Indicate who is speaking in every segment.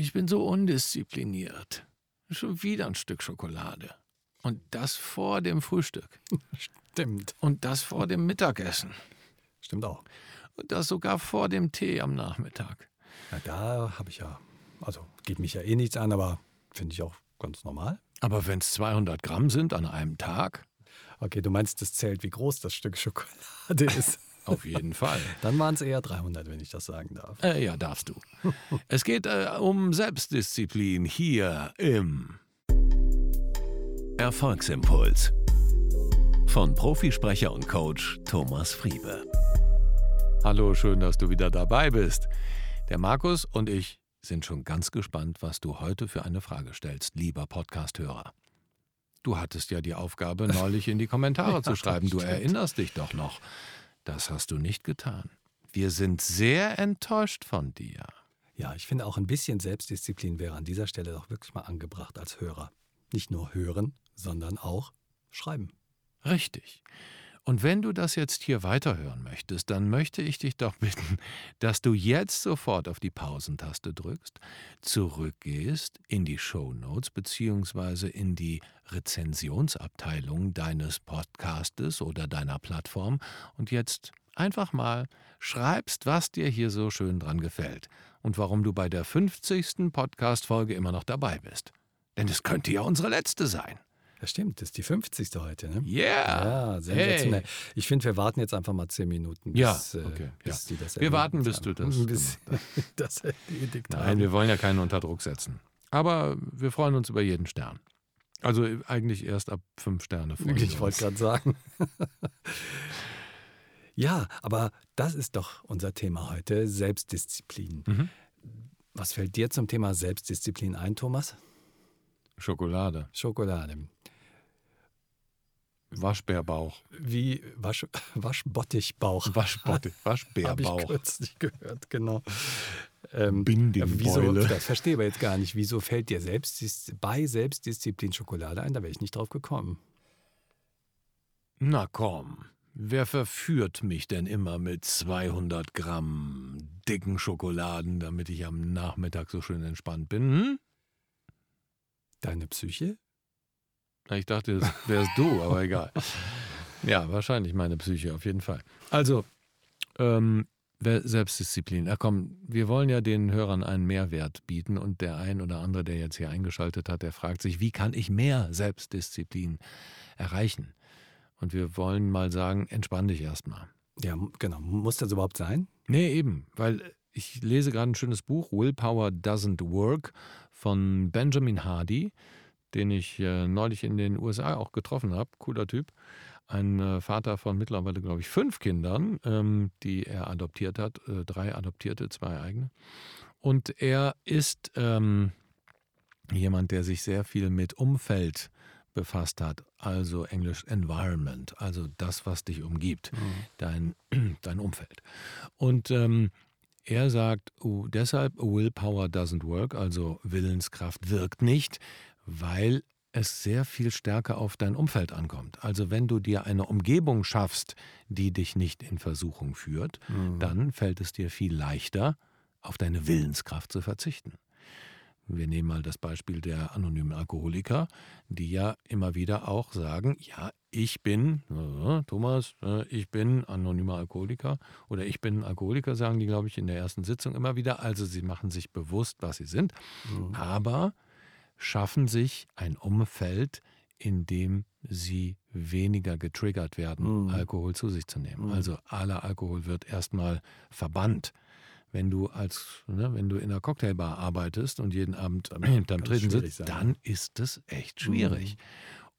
Speaker 1: ich bin so undiszipliniert. Schon wieder ein Stück Schokolade. Und das vor dem Frühstück.
Speaker 2: Stimmt.
Speaker 1: Und das vor dem Mittagessen.
Speaker 2: Stimmt auch.
Speaker 1: Und das sogar vor dem Tee am Nachmittag.
Speaker 2: Ja, da habe ich ja, also geht mich ja eh nichts an, aber finde ich auch ganz normal.
Speaker 1: Aber wenn es 200 Gramm sind an einem Tag,
Speaker 2: Okay, du meinst, das zählt, wie groß das Stück Schokolade ist.
Speaker 1: Auf jeden Fall.
Speaker 2: Dann waren es eher 300, wenn ich das sagen darf.
Speaker 1: Äh, ja, darfst du. es geht äh, um Selbstdisziplin hier im
Speaker 3: Erfolgsimpuls. Von Profisprecher und Coach Thomas Friebe.
Speaker 1: Hallo, schön, dass du wieder dabei bist. Der Markus und ich sind schon ganz gespannt, was du heute für eine Frage stellst, lieber Podcasthörer. Du hattest ja die Aufgabe, neulich in die Kommentare zu schreiben. Du erinnerst dich doch noch. Das hast du nicht getan. Wir sind sehr enttäuscht von dir.
Speaker 2: Ja, ich finde auch ein bisschen Selbstdisziplin wäre an dieser Stelle doch wirklich mal angebracht als Hörer. Nicht nur hören, sondern auch schreiben.
Speaker 1: Richtig. Und wenn du das jetzt hier weiterhören möchtest, dann möchte ich dich doch bitten, dass du jetzt sofort auf die Pausentaste drückst, zurückgehst in die Show Notes beziehungsweise in die Rezensionsabteilung deines Podcastes oder deiner Plattform und jetzt einfach mal schreibst, was dir hier so schön dran gefällt und warum du bei der 50. Podcast-Folge immer noch dabei bist. Denn es könnte ja unsere letzte sein.
Speaker 2: Ja, stimmt, das ist die 50. heute, ne?
Speaker 1: Yeah!
Speaker 2: Ja, sensationell.
Speaker 1: Hey.
Speaker 2: Ich finde, wir warten jetzt einfach mal 10 Minuten, bis,
Speaker 1: Ja,
Speaker 2: äh,
Speaker 1: okay,
Speaker 2: bis
Speaker 1: ja.
Speaker 2: die das
Speaker 1: Wir warten, bis
Speaker 2: haben.
Speaker 1: du das
Speaker 2: bis das erledigt
Speaker 1: Nein,
Speaker 2: haben.
Speaker 1: wir wollen ja keinen unter Druck setzen. Aber wir freuen uns über jeden Stern. Also eigentlich erst ab fünf Sterne freuen
Speaker 2: Ich wollte gerade sagen. ja, aber das ist doch unser Thema heute, Selbstdisziplin.
Speaker 1: Mhm.
Speaker 2: Was fällt dir zum Thema Selbstdisziplin ein, Thomas?
Speaker 1: Schokolade,
Speaker 2: Schokolade.
Speaker 1: Waschbärbauch,
Speaker 2: Wie Wasch, Waschbottichbauch.
Speaker 1: Waschbotte,
Speaker 2: Habe ich
Speaker 1: Waschbärbauch,
Speaker 2: kürzlich gehört, genau. Ähm, wieso, das verstehe ich aber jetzt gar nicht. Wieso fällt dir Selbstdis bei Selbstdisziplin Schokolade ein? Da wäre ich nicht drauf gekommen.
Speaker 1: Na komm, wer verführt mich denn immer mit 200 Gramm dicken Schokoladen, damit ich am Nachmittag so schön entspannt bin? Hm?
Speaker 2: Deine Psyche?
Speaker 1: Ich dachte, das wärst du, aber egal. Ja, wahrscheinlich meine Psyche, auf jeden Fall. Also, ähm, Selbstdisziplin. Ja, komm, wir wollen ja den Hörern einen Mehrwert bieten und der ein oder andere, der jetzt hier eingeschaltet hat, der fragt sich, wie kann ich mehr Selbstdisziplin erreichen? Und wir wollen mal sagen, entspann dich erstmal.
Speaker 2: Ja, genau. Muss das überhaupt sein?
Speaker 1: Nee, eben, weil ich lese gerade ein schönes Buch, Willpower Doesn't Work, von Benjamin Hardy, den ich äh, neulich in den USA auch getroffen habe. Cooler Typ. Ein äh, Vater von mittlerweile, glaube ich, fünf Kindern, ähm, die er adoptiert hat. Äh, drei adoptierte, zwei eigene. Und er ist ähm, jemand, der sich sehr viel mit Umfeld befasst hat, also Englisch Environment, also das, was dich umgibt, dein, dein Umfeld. Und ähm, er sagt, oh, deshalb Willpower doesn't work, also Willenskraft wirkt nicht, weil es sehr viel stärker auf dein Umfeld ankommt. Also wenn du dir eine Umgebung schaffst, die dich nicht in Versuchung führt, dann fällt es dir viel leichter, auf deine Willenskraft zu verzichten. Wir nehmen mal das Beispiel der anonymen Alkoholiker, die ja immer wieder auch sagen, ja, ich bin, äh, Thomas, äh, ich bin anonymer Alkoholiker oder ich bin Alkoholiker, sagen die, glaube ich, in der ersten Sitzung immer wieder. Also sie machen sich bewusst, was sie sind, aber schaffen sich ein Umfeld, in dem sie weniger getriggert werden, Alkohol zu sich zu nehmen. Also aller Alkohol wird erstmal verbannt. Wenn du als, ne, wenn du in einer Cocktailbar arbeitest und jeden Abend am hinterm Treten sitzt,
Speaker 2: sein,
Speaker 1: dann ist es echt schwierig.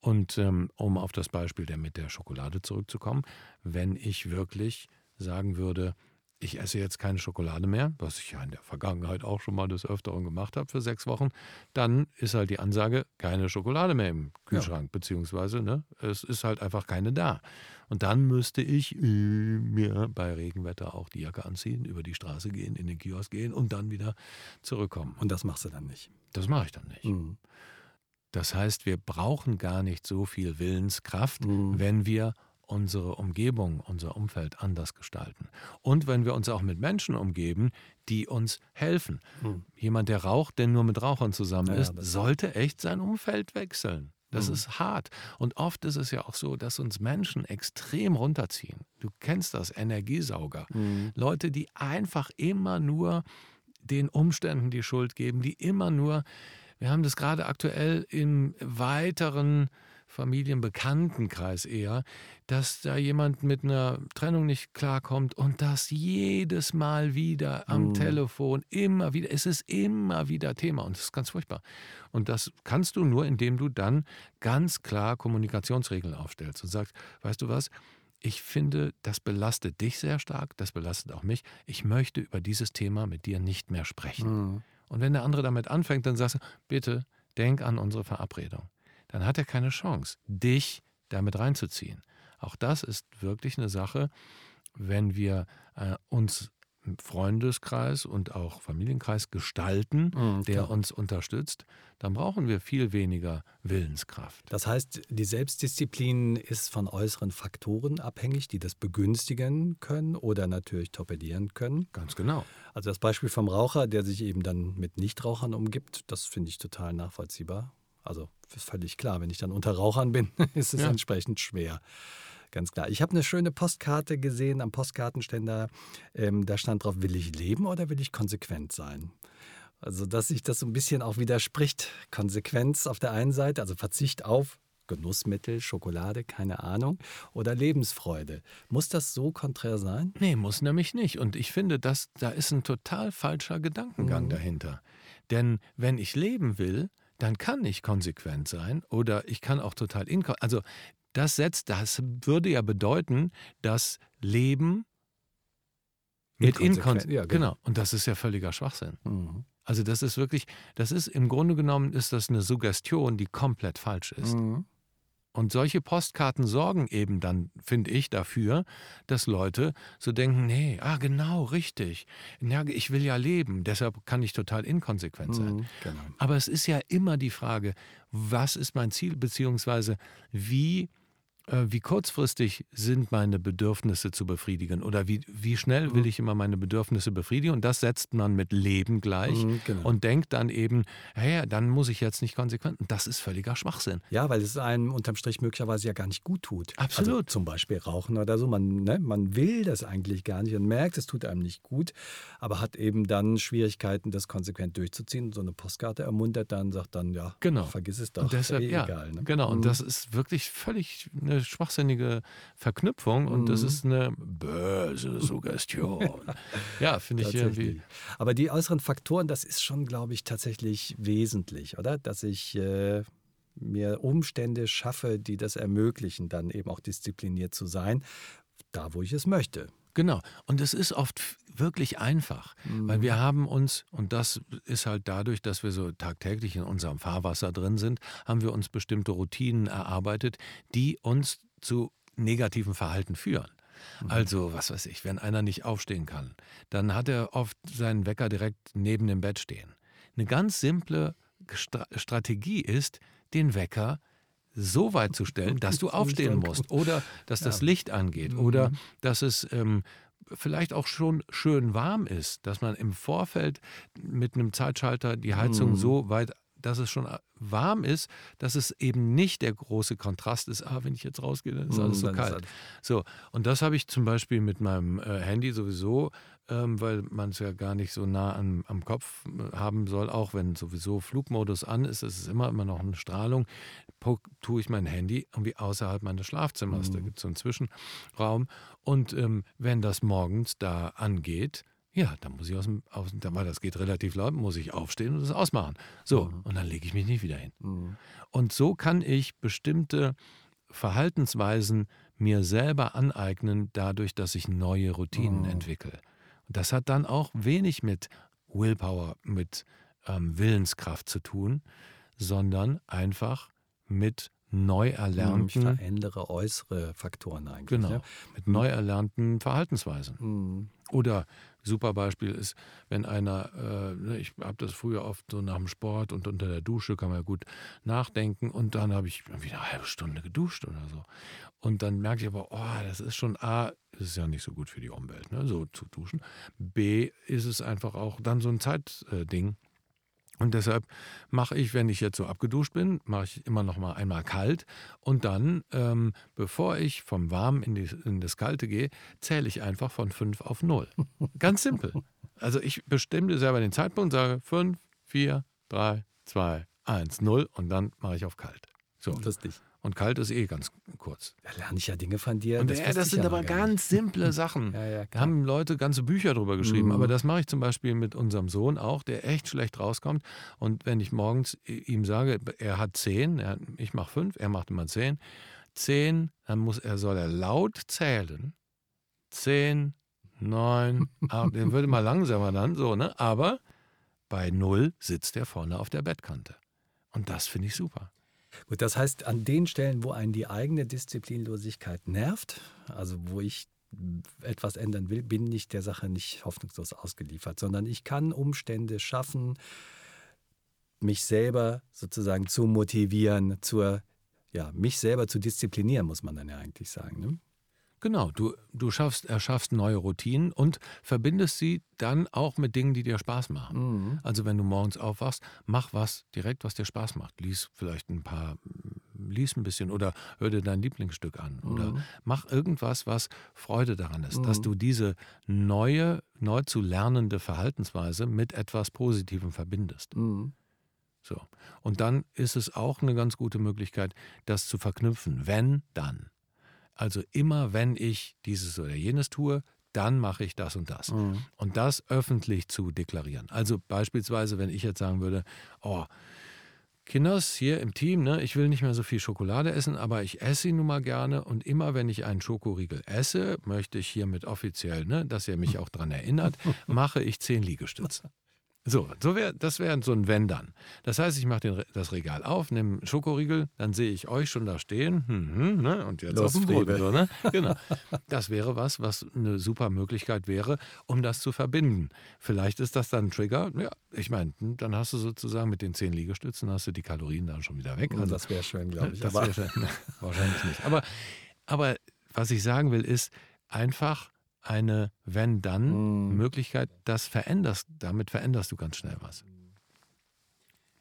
Speaker 1: Und ähm, um auf das Beispiel der mit der Schokolade zurückzukommen, wenn ich wirklich sagen würde, ich esse jetzt keine Schokolade mehr, was ich ja in der Vergangenheit auch schon mal des Öfteren gemacht habe für sechs Wochen, dann ist halt die Ansage, keine Schokolade mehr im Kühlschrank, beziehungsweise ne, es ist halt einfach keine da. Und dann müsste ich äh, mir bei Regenwetter auch die Jacke anziehen, über die Straße gehen, in den Kiosk gehen und dann wieder zurückkommen.
Speaker 2: Und das machst du dann nicht.
Speaker 1: Das mache ich dann nicht.
Speaker 2: Mhm.
Speaker 1: Das heißt, wir brauchen gar nicht so viel Willenskraft,
Speaker 2: Mhm.
Speaker 1: wenn wir unsere Umgebung, unser Umfeld anders gestalten. Und wenn wir uns auch mit Menschen umgeben, die uns helfen. Hm. Jemand, der raucht, der nur mit Rauchern zusammen ja, ist, sollte echt sein Umfeld wechseln. Das hm. ist hart. Und oft ist es ja auch so, dass uns Menschen extrem runterziehen. Du kennst das, Energiesauger. Hm. Leute, die einfach immer nur den Umständen die Schuld geben, die immer nur, wir haben das gerade aktuell im weiteren Familienbekanntenkreis eher, dass da jemand mit einer Trennung nicht klarkommt und das jedes Mal wieder am mhm. Telefon, immer wieder, es ist immer wieder Thema und es ist ganz furchtbar. Und das kannst du nur, indem du dann ganz klar Kommunikationsregeln aufstellst und sagst, weißt du was, ich finde, das belastet dich sehr stark, das belastet auch mich. Ich möchte über dieses Thema mit dir nicht mehr sprechen. Mhm. Und wenn der andere damit anfängt, dann sagst du, bitte denk an unsere Verabredung dann hat er keine Chance, dich damit reinzuziehen. Auch das ist wirklich eine Sache, wenn wir äh, uns im Freundeskreis und auch Familienkreis gestalten, mhm, der uns unterstützt, dann brauchen wir viel weniger Willenskraft.
Speaker 2: Das heißt, die Selbstdisziplin ist von äußeren Faktoren abhängig, die das begünstigen können oder natürlich torpedieren können.
Speaker 1: Ganz genau.
Speaker 2: Also das Beispiel vom Raucher, der sich eben dann mit Nichtrauchern umgibt, das finde ich total nachvollziehbar. Also völlig klar, wenn ich dann unter Rauchern bin, ist es ja. entsprechend schwer. Ganz klar. Ich habe eine schöne Postkarte gesehen am Postkartenständer. Ähm, da stand drauf, will ich leben oder will ich konsequent sein? Also, dass sich das so ein bisschen auch widerspricht. Konsequenz auf der einen Seite, also Verzicht auf Genussmittel, Schokolade, keine Ahnung, oder Lebensfreude. Muss das so konträr sein?
Speaker 1: Nee, muss nämlich nicht. Und ich finde, dass, da ist ein total falscher Gedankengang mhm. dahinter. Denn wenn ich leben will, dann kann ich konsequent sein oder ich kann auch total inkonsequent. Also das setzt, das würde ja bedeuten, dass Leben mit Inkonsequenz. Ja, genau. genau. Und das ist ja völliger Schwachsinn. Mhm. Also das ist wirklich, das ist im Grunde genommen ist das eine Suggestion, die komplett falsch ist. Mhm. Und solche Postkarten sorgen eben dann, finde ich, dafür, dass Leute so denken, nee, ah genau, richtig. Ja, ich will ja leben, deshalb kann ich total inkonsequent sein. Mhm, genau. Aber es ist ja immer die Frage, was ist mein Ziel, beziehungsweise wie wie kurzfristig sind meine Bedürfnisse zu befriedigen oder wie, wie schnell will mhm. ich immer meine Bedürfnisse befriedigen und das setzt man mit Leben gleich mhm, genau. und denkt dann eben, hey, dann muss ich jetzt nicht konsequent. Und das ist völliger Schwachsinn.
Speaker 2: Ja, weil es einem unterm Strich möglicherweise ja gar nicht gut tut.
Speaker 1: Also Absolut. Also
Speaker 2: zum Beispiel Rauchen oder so. Man, ne, man will das eigentlich gar nicht und merkt, es tut einem nicht gut, aber hat eben dann Schwierigkeiten, das konsequent durchzuziehen. So eine Postkarte ermuntert dann, sagt dann, ja, genau. vergiss es doch.
Speaker 1: Und deshalb, eh ja, egal. Ne? Genau, und mhm. das ist wirklich völlig eine eine schwachsinnige Verknüpfung und mhm. das ist eine böse Suggestion. ja, finde ich irgendwie.
Speaker 2: Aber die äußeren Faktoren, das ist schon, glaube ich, tatsächlich wesentlich, oder? Dass ich äh, mir Umstände schaffe, die das ermöglichen, dann eben auch diszipliniert zu sein, da wo ich es möchte.
Speaker 1: Genau. Und es ist oft wirklich einfach, mhm. weil wir haben uns, und das ist halt dadurch, dass wir so tagtäglich in unserem Fahrwasser drin sind, haben wir uns bestimmte Routinen erarbeitet, die uns zu negativen Verhalten führen. Mhm. Also, was weiß ich, wenn einer nicht aufstehen kann, dann hat er oft seinen Wecker direkt neben dem Bett stehen. Eine ganz simple Stra Strategie ist, den Wecker so weit zu stellen, dass du aufstehen musst oder dass das Licht angeht mhm. oder dass es ähm, vielleicht auch schon schön warm ist, dass man im Vorfeld mit einem Zeitschalter die Heizung mhm. so weit dass es schon warm ist, dass es eben nicht der große Kontrast ist, ah, wenn ich jetzt rausgehe, dann ist alles so kalt. So, und das habe ich zum Beispiel mit meinem äh, Handy sowieso ähm, weil man es ja gar nicht so nah an, am Kopf äh, haben soll. Auch wenn sowieso Flugmodus an ist, ist es immer, immer noch eine Strahlung. Tue ich mein Handy irgendwie außerhalb meines Schlafzimmers. Mhm. Da gibt es so einen Zwischenraum. Und ähm, wenn das morgens da angeht, ja, dann muss ich aus dem, aus, weil das geht relativ laut, muss ich aufstehen und das ausmachen. So, mhm. und dann lege ich mich nicht wieder hin. Mhm. Und so kann ich bestimmte Verhaltensweisen mir selber aneignen, dadurch, dass ich neue Routinen mhm. entwickle. Und das hat dann auch wenig mit Willpower, mit ähm, Willenskraft zu tun, sondern einfach mit neu erlernten.
Speaker 2: Ich verändere äußere Faktoren eigentlich.
Speaker 1: Genau,
Speaker 2: Ja?
Speaker 1: mit neu erlernten Verhaltensweisen. Oder super Beispiel ist, wenn einer, äh, ne, ich habe das früher oft so nach dem Sport und unter der Dusche kann man gut nachdenken und dann habe ich wieder eine halbe Stunde geduscht oder so. Und dann merke ich aber, oh, das ist schon A, das ist ja nicht so gut für die Umwelt, ne, so zu duschen. B, ist es einfach auch dann so ein Zeitding. Und deshalb mache ich, wenn ich jetzt so abgeduscht bin, mache ich immer noch mal einmal kalt und dann, ähm, bevor ich vom Warmen in, die, in das Kalte gehe, zähle ich einfach von 5 auf 0. Ganz simpel. Also ich bestimme selber den Zeitpunkt, sage 5, 4, 3, 2, 1, 0 und dann mache ich auf kalt. So.
Speaker 2: Lustig.
Speaker 1: Und kalt ist eh ganz kurz.
Speaker 2: Da lerne ich ja Dinge von dir.
Speaker 1: Und das,
Speaker 2: wusste
Speaker 1: das sind
Speaker 2: ja
Speaker 1: aber ganz simple Sachen.
Speaker 2: Ja, ja,
Speaker 1: Da haben Leute ganze Bücher drüber geschrieben.
Speaker 2: Mhm.
Speaker 1: Aber das mache ich zum Beispiel mit unserem Sohn auch, der echt schlecht rauskommt. Und wenn ich morgens ihm sage, er hat zehn, er, ich mache fünf, er macht immer zehn. Zehn, dann muss er, soll er laut zählen. Zehn, neun, acht, der würde mal langsamer dann, so, ne? Aber bei null sitzt er vorne auf der Bettkante. Und das finde ich super.
Speaker 2: Gut, das heißt, an den Stellen, wo einen die eigene Disziplinlosigkeit nervt, also wo ich etwas ändern will, bin ich der Sache nicht hoffnungslos ausgeliefert, sondern ich kann Umstände schaffen, mich selber sozusagen zu motivieren, zur, ja, mich selber zu disziplinieren, muss man dann ja eigentlich sagen. Ne?
Speaker 1: Genau, du, du schaffst, erschaffst neue Routinen und verbindest sie dann auch mit Dingen, die dir Spaß machen.
Speaker 2: Mhm.
Speaker 1: Also wenn du morgens aufwachst, mach was direkt, was dir Spaß macht. Lies vielleicht ein paar, lies ein bisschen oder hör dir dein Lieblingsstück an oder
Speaker 2: Mhm.
Speaker 1: mach irgendwas, was Freude daran ist, dass
Speaker 2: Mhm.
Speaker 1: du diese neue, neu zu lernende Verhaltensweise mit etwas Positivem verbindest.
Speaker 2: Mhm.
Speaker 1: So. Und dann ist es auch eine ganz gute Möglichkeit, das zu verknüpfen. Wenn, dann. Also immer, wenn ich dieses oder jenes tue, dann mache ich das und das.
Speaker 2: Mhm.
Speaker 1: Und das öffentlich zu deklarieren. Also beispielsweise, wenn ich jetzt sagen würde, oh, Kinders hier im Team, ne, ich will nicht mehr so viel Schokolade essen, aber ich esse sie nun mal gerne und immer wenn ich einen Schokoriegel esse, möchte ich hiermit offiziell, ne, dass ihr mich auch daran erinnert, mache ich zehn Liegestütze. So, so wär, das wäre so ein Wenn dann. Das heißt, ich mache das Regal auf, nehme einen Schokoriegel, dann sehe ich euch schon da stehen. Hm, hm, ne? Und jetzt
Speaker 2: Los,
Speaker 1: auf.
Speaker 2: Friebe.
Speaker 1: So, ne? Genau. Das wäre was, was eine super Möglichkeit wäre, um das zu verbinden. Vielleicht ist das dann ein Trigger. Ja, ich meine, dann hast du sozusagen mit den zehn Liegestützen hast du die Kalorien dann schon wieder weg.
Speaker 2: Und
Speaker 1: Also,
Speaker 2: das wäre schön, glaube ich.
Speaker 1: das
Speaker 2: Aber
Speaker 1: wär schön. wahrscheinlich nicht. Aber, aber was ich sagen will, ist einfach eine Wenn-Dann-Möglichkeit, das veränderst, damit veränderst du ganz schnell was.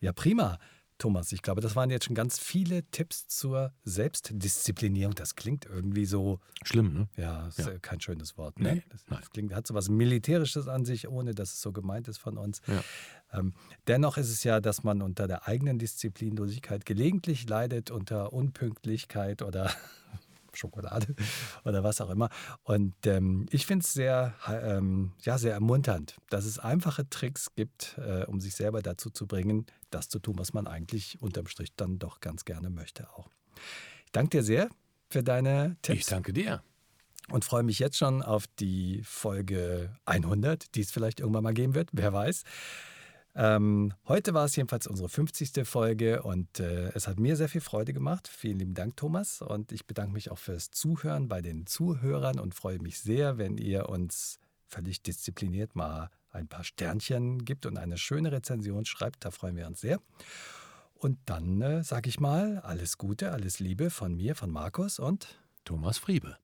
Speaker 2: Ja, prima. Thomas, ich glaube, das waren jetzt schon ganz viele Tipps zur Selbstdisziplinierung. Das klingt irgendwie so,
Speaker 1: Schlimm, ne?
Speaker 2: ja, ist
Speaker 1: Ja.
Speaker 2: äh, kein schönes Wort.
Speaker 1: Nee,
Speaker 2: Ne? Das,
Speaker 1: nein.
Speaker 2: das klingt, hat so was Militärisches an sich, ohne dass es so gemeint ist von uns.
Speaker 1: Ja.
Speaker 2: Ähm, dennoch ist es ja, dass man unter der eigenen Disziplinlosigkeit gelegentlich leidet, unter Unpünktlichkeit oder Schokolade oder was auch immer. Und ähm, ich finde es sehr, ähm, ja, sehr ermunternd, dass es einfache Tricks gibt, äh, um sich selber dazu zu bringen, das zu tun, was man eigentlich unterm Strich dann doch ganz gerne möchte auch. Ich danke dir sehr für deine Tipps
Speaker 1: Ich danke dir.
Speaker 2: und freue mich jetzt schon auf die Folge 100, die es vielleicht irgendwann mal geben wird, wer weiß. Ähm, heute war es jedenfalls unsere 50. Folge und äh, es hat mir sehr viel Freude gemacht. Vielen lieben Dank, Thomas. Und ich bedanke mich auch fürs Zuhören bei den Zuhörern und freue mich sehr, wenn ihr uns völlig diszipliniert mal ein paar Sternchen gibt und eine schöne Rezension schreibt. Da freuen wir uns sehr. Und dann äh, sage ich mal alles Gute, alles Liebe von mir, von Markus und
Speaker 1: Thomas Friebe.